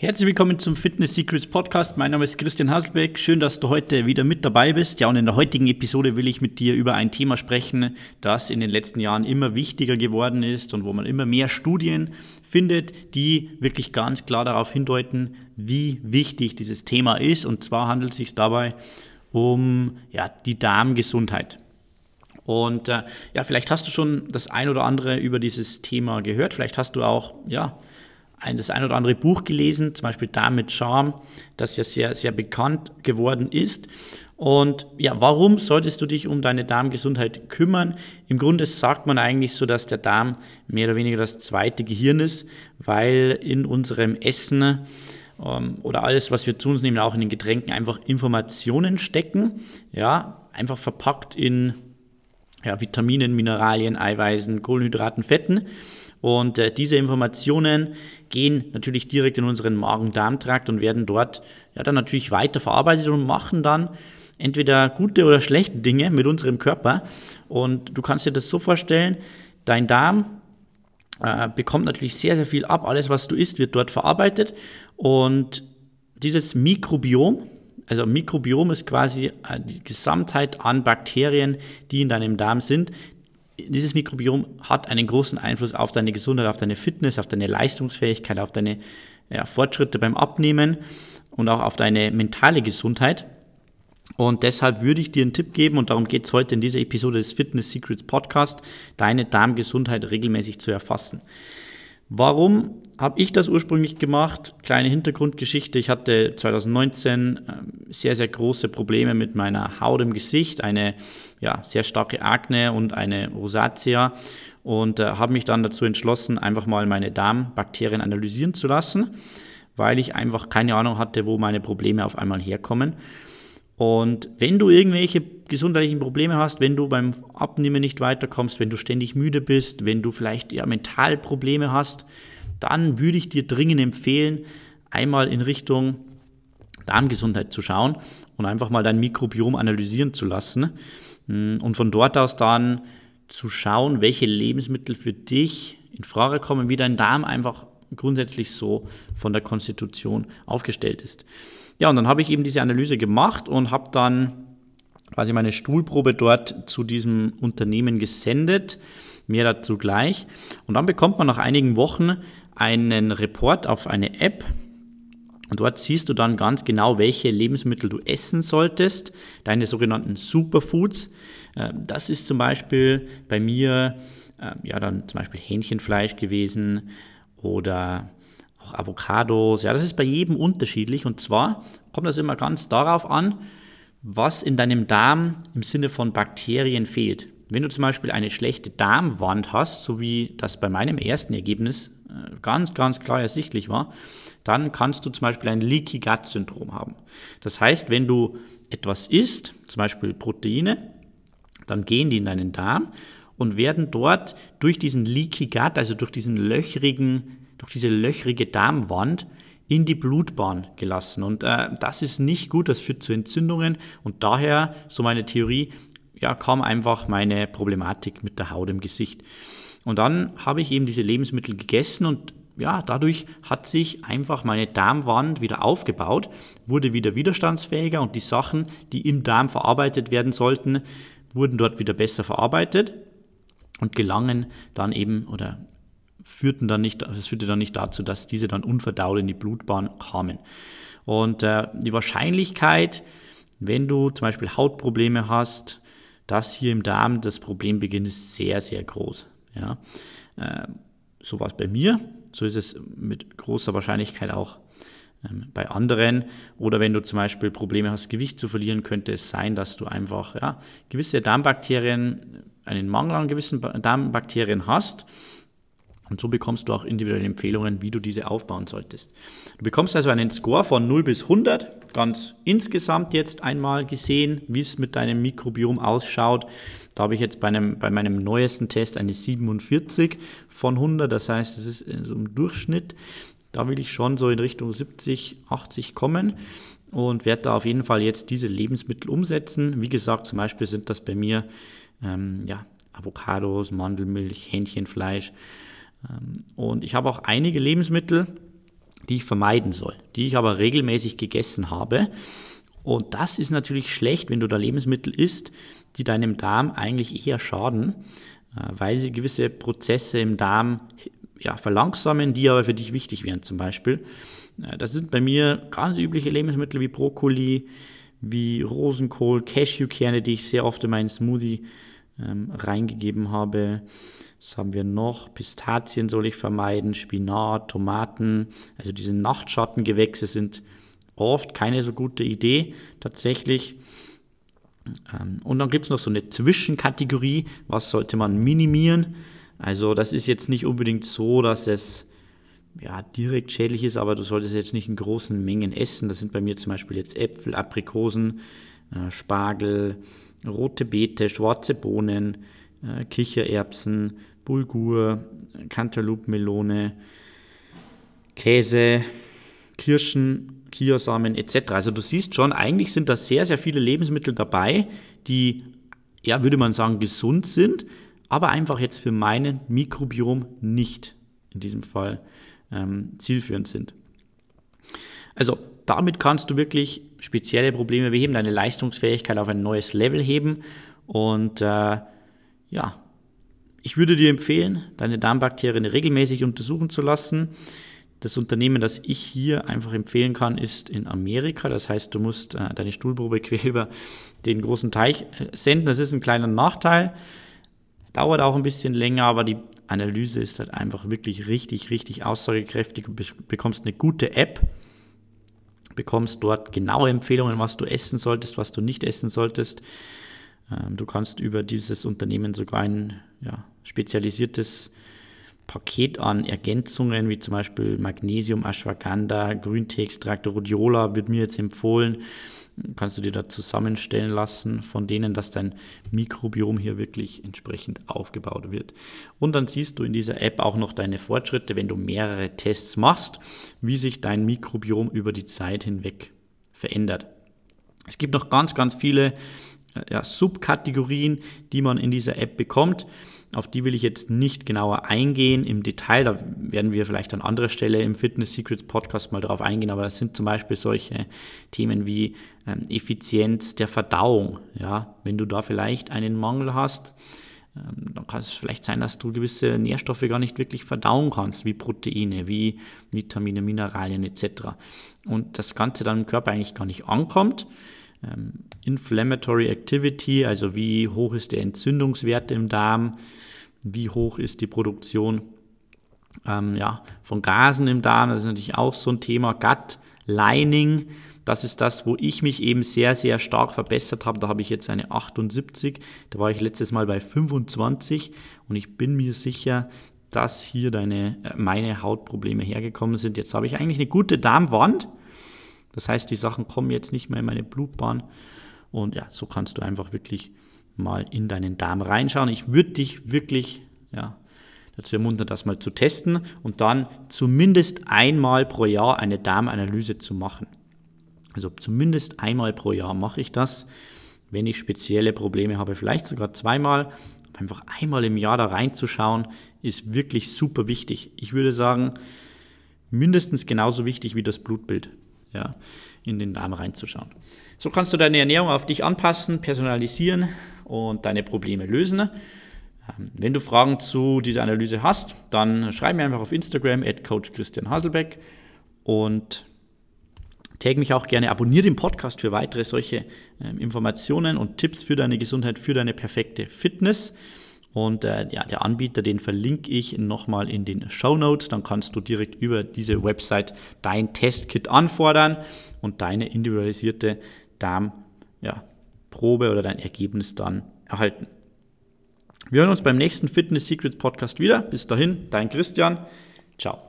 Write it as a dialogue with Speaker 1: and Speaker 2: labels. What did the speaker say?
Speaker 1: Herzlich willkommen zum Fitness Secrets Podcast. Mein Name ist Christian Hasselbeck. Schön, dass du heute wieder mit dabei bist. Ja, und in der heutigen Episode will ich mit dir über ein Thema sprechen, das in den letzten Jahren immer wichtiger geworden ist und wo man immer mehr Studien findet, die wirklich ganz klar darauf hindeuten, wie wichtig dieses Thema ist. Und zwar handelt es sich dabei um ja, die Darmgesundheit. Und äh, ja, vielleicht hast du schon das ein oder andere über dieses Thema gehört. Vielleicht hast du auch ja, ein, das ein oder andere Buch gelesen, zum Beispiel Da mit Charme, das ja sehr, sehr bekannt geworden ist. Und ja, warum solltest du dich um deine Darmgesundheit kümmern? Im Grunde sagt man eigentlich so, dass der Darm mehr oder weniger das zweite Gehirn ist, weil in unserem Essen ähm, oder alles, was wir zu uns nehmen, auch in den Getränken, einfach Informationen stecken. Ja, einfach verpackt in ja, Vitaminen, Mineralien, Eiweißen, Kohlenhydraten, Fetten. Und äh, diese Informationen gehen natürlich direkt in unseren Magen-Darm-Trakt und werden dort ja, dann natürlich weiter verarbeitet und machen dann entweder gute oder schlechte Dinge mit unserem Körper. Und du kannst dir das so vorstellen, dein Darm äh, bekommt natürlich sehr, sehr viel ab. Alles, was du isst, wird dort verarbeitet. Und dieses Mikrobiom, also Mikrobiom ist quasi äh, die Gesamtheit an Bakterien, die in deinem Darm sind, dieses Mikrobiom hat einen großen Einfluss auf deine Gesundheit, auf deine Fitness, auf deine Leistungsfähigkeit, auf deine ja, Fortschritte beim Abnehmen und auch auf deine mentale Gesundheit. Und deshalb würde ich dir einen Tipp geben, und darum geht es heute in dieser Episode des Fitness Secrets Podcast, deine Darmgesundheit regelmäßig zu erfassen. Warum habe ich das ursprünglich gemacht? Kleine Hintergrundgeschichte. Ich hatte 2019 ähm, sehr, sehr große Probleme mit meiner Haut im Gesicht, eine ja, sehr starke Akne und eine Rosatia und äh, habe mich dann dazu entschlossen, einfach mal meine Darmbakterien analysieren zu lassen, weil ich einfach keine Ahnung hatte, wo meine Probleme auf einmal herkommen. Und wenn du irgendwelche gesundheitlichen Probleme hast, wenn du beim Abnehmen nicht weiterkommst, wenn du ständig müde bist, wenn du vielleicht ja mental Probleme hast, dann würde ich dir dringend empfehlen, einmal in Richtung Darmgesundheit zu schauen und einfach mal dein Mikrobiom analysieren zu lassen hm, und von dort aus dann zu schauen, welche Lebensmittel für dich in Frage kommen, wie dein Darm einfach grundsätzlich so von der Konstitution aufgestellt ist. Ja, und dann habe ich eben diese Analyse gemacht und habe dann quasi meine Stuhlprobe dort zu diesem Unternehmen gesendet. Mehr dazu gleich. Und dann bekommt man nach einigen Wochen einen Report auf eine App. Und dort siehst du dann ganz genau, welche Lebensmittel du essen solltest, deine sogenannten Superfoods. Äh, das ist zum Beispiel bei mir äh, ja dann zum Beispiel Hähnchenfleisch gewesen oder auch Avocados. Ja, das ist bei jedem unterschiedlich. Und zwar kommt das immer ganz darauf an, was in deinem Darm im Sinne von Bakterien fehlt. Wenn du zum Beispiel eine schlechte Darmwand hast, so wie das bei meinem ersten Ergebnis ganz, ganz klar ersichtlich war, dann kannst du zum Beispiel ein Leaky Gut Syndrom haben. Das heißt, wenn du etwas isst, zum Beispiel Proteine, dann gehen die in deinen Darm und werden dort durch diesen Leaky Gut, also durch diesen löchrigen durch diese löchrige Darmwand in die Blutbahn gelassen. Und äh, das ist nicht gut, das führt zu Entzündungen und daher, so meine Theorie, ja, kam einfach meine Problematik mit der Haut im Gesicht. Und dann habe ich eben diese Lebensmittel gegessen und ja, dadurch hat sich einfach meine Darmwand wieder aufgebaut, wurde wieder widerstandsfähiger und die Sachen, die im Darm verarbeitet werden sollten, wurden dort wieder besser verarbeitet und gelangen dann eben oder führten dann nicht, das führte dann nicht dazu, dass diese dann unverdaut in die Blutbahn kamen. Und äh, die Wahrscheinlichkeit, wenn du zum Beispiel Hautprobleme hast, dass hier im Darm das Problem beginnt, ist sehr, sehr groß. Ja? Äh, so war es bei mir, so ist es mit großer Wahrscheinlichkeit auch ähm, bei anderen. Oder wenn du zum Beispiel Probleme hast, Gewicht zu verlieren, könnte es sein, dass du einfach ja, gewisse Darmbakterien, einen Mangel an gewissen Darmbakterien hast und so bekommst du auch individuelle Empfehlungen, wie du diese aufbauen solltest. Du bekommst also einen Score von 0 bis 100, ganz insgesamt jetzt einmal gesehen, wie es mit deinem Mikrobiom ausschaut. Da habe ich jetzt bei, einem, bei meinem neuesten Test eine 47 von 100, das heißt, das ist so im Durchschnitt. Da will ich schon so in Richtung 70, 80 kommen und werde da auf jeden Fall jetzt diese Lebensmittel umsetzen. Wie gesagt, zum Beispiel sind das bei mir ähm, ja, Avocados, Mandelmilch, Hähnchenfleisch, ähm, und ich habe auch einige Lebensmittel, die ich vermeiden soll, die ich aber regelmäßig gegessen habe. Und das ist natürlich schlecht, wenn du da Lebensmittel isst, die deinem Darm eigentlich eher schaden, äh, weil sie gewisse Prozesse im Darm ja, verlangsamen, die aber für dich wichtig wären zum Beispiel. Äh, das sind bei mir ganz übliche Lebensmittel wie Brokkoli, wie Rosenkohl, Cashewkerne, die ich sehr oft in meinen Smoothie ähm, reingegeben habe. Was haben wir noch? Pistazien soll ich vermeiden, Spinat, Tomaten. Also diese Nachtschattengewächse sind oft keine so gute Idee tatsächlich. Ähm, und dann gibt es noch so eine Zwischenkategorie, was sollte man minimieren. Also das ist jetzt nicht unbedingt so, dass es ja, direkt schädlich ist, aber du solltest jetzt nicht in großen Mengen essen. Das sind bei mir zum Beispiel jetzt Äpfel, Aprikosen, äh, Spargel, rote Beete, schwarze Bohnen, äh, Kichererbsen, Bulgur, Cantaloupe-Melone, Käse, Kirschen, Kiasamen etc. Also du siehst schon, eigentlich sind da sehr, sehr viele Lebensmittel dabei, die, ja, würde man sagen, gesund sind, aber einfach jetzt für meinen Mikrobiom nicht in diesem Fall ähm, zielführend sind. Also damit kannst du wirklich spezielle Probleme beheben, deine Leistungsfähigkeit auf ein neues Level heben und äh, ja, ich würde dir empfehlen, deine Darmbakterien regelmäßig untersuchen zu lassen. Das Unternehmen, das ich hier einfach empfehlen kann, ist in Amerika. Das heißt, du musst äh, deine Stuhlprobe quer über den großen Teich äh, senden. Das ist ein kleiner Nachteil. Dauert auch ein bisschen länger, aber die Analyse ist halt einfach wirklich richtig, richtig aussagekräftig. Du bekommst eine gute App, bekommst dort genaue Empfehlungen, was du essen solltest, was du nicht essen solltest. Ähm, du kannst über dieses Unternehmen sogar ein ja, spezialisiertes Paket an Ergänzungen, wie zum Beispiel Magnesium, Ashwagandha, Grünteeextrakt, Rhodiola, wird mir jetzt empfohlen. Kannst du dir da zusammenstellen lassen von denen, dass dein Mikrobiom hier wirklich entsprechend aufgebaut wird. Und dann siehst du in dieser App auch noch deine Fortschritte, wenn du mehrere Tests machst, wie sich dein Mikrobiom über die Zeit hinweg verändert. Es gibt noch ganz, ganz viele ja, Subkategorien, die man in dieser App bekommt. Auf die will ich jetzt nicht genauer eingehen im Detail. Da werden wir vielleicht an anderer Stelle im Fitness Secrets Podcast mal drauf eingehen. Aber das sind zum Beispiel solche Themen wie ähm, Effizienz der Verdauung. Ja, wenn du da vielleicht einen Mangel hast, ähm, dann kann es vielleicht sein, dass du gewisse Nährstoffe gar nicht wirklich verdauen kannst, wie Proteine, wie Vitamine, Mineralien etc. Und das Ganze dann im Körper eigentlich gar nicht ankommt ähm, Inflammatory Activity, also wie hoch ist der Entzündungswert im Darm, wie hoch ist die Produktion ähm, ja, von Gasen im Darm, das ist natürlich auch so ein Thema. Gut Lining, das ist das, wo ich mich eben sehr, sehr stark verbessert habe. Da habe ich jetzt eine 78, da war ich letztes Mal bei 25 und ich bin mir sicher, dass hier deine, äh, meine Hautprobleme hergekommen sind. Jetzt habe ich eigentlich eine gute Darmwand das heißt, die Sachen kommen jetzt nicht mehr in meine Blutbahn. Und ja, so kannst du einfach wirklich mal in deinen Darm reinschauen. Ich würde dich wirklich ja, dazu ermuntern, das mal zu testen und dann zumindest einmal pro Jahr eine Darmanalyse zu machen. Also zumindest einmal pro Jahr mache ich das, wenn ich spezielle Probleme habe, vielleicht sogar zweimal. Einfach einmal im Jahr da reinzuschauen, ist wirklich super wichtig. Ich würde sagen, mindestens genauso wichtig wie das Blutbild ja, in den Darm reinzuschauen. So kannst du deine Ernährung auf dich anpassen, personalisieren und deine Probleme lösen. Ähm, wenn du Fragen zu dieser Analyse hast, dann schreib mir einfach auf Instagram at Coach Christian Haselbeck und tag mich auch gerne, abonniere den Podcast für weitere solche ähm, Informationen und Tipps für deine Gesundheit, für deine perfekte Fitness. Und äh, ja, der Anbieter, den verlinke ich nochmal in den Show Notes. Dann kannst du direkt über diese Website dein Testkit anfordern und deine individualisierte Darmprobe ja, oder dein Ergebnis dann erhalten. Wir hören uns beim nächsten Fitness Secrets Podcast wieder. Bis dahin, dein Christian. Ciao.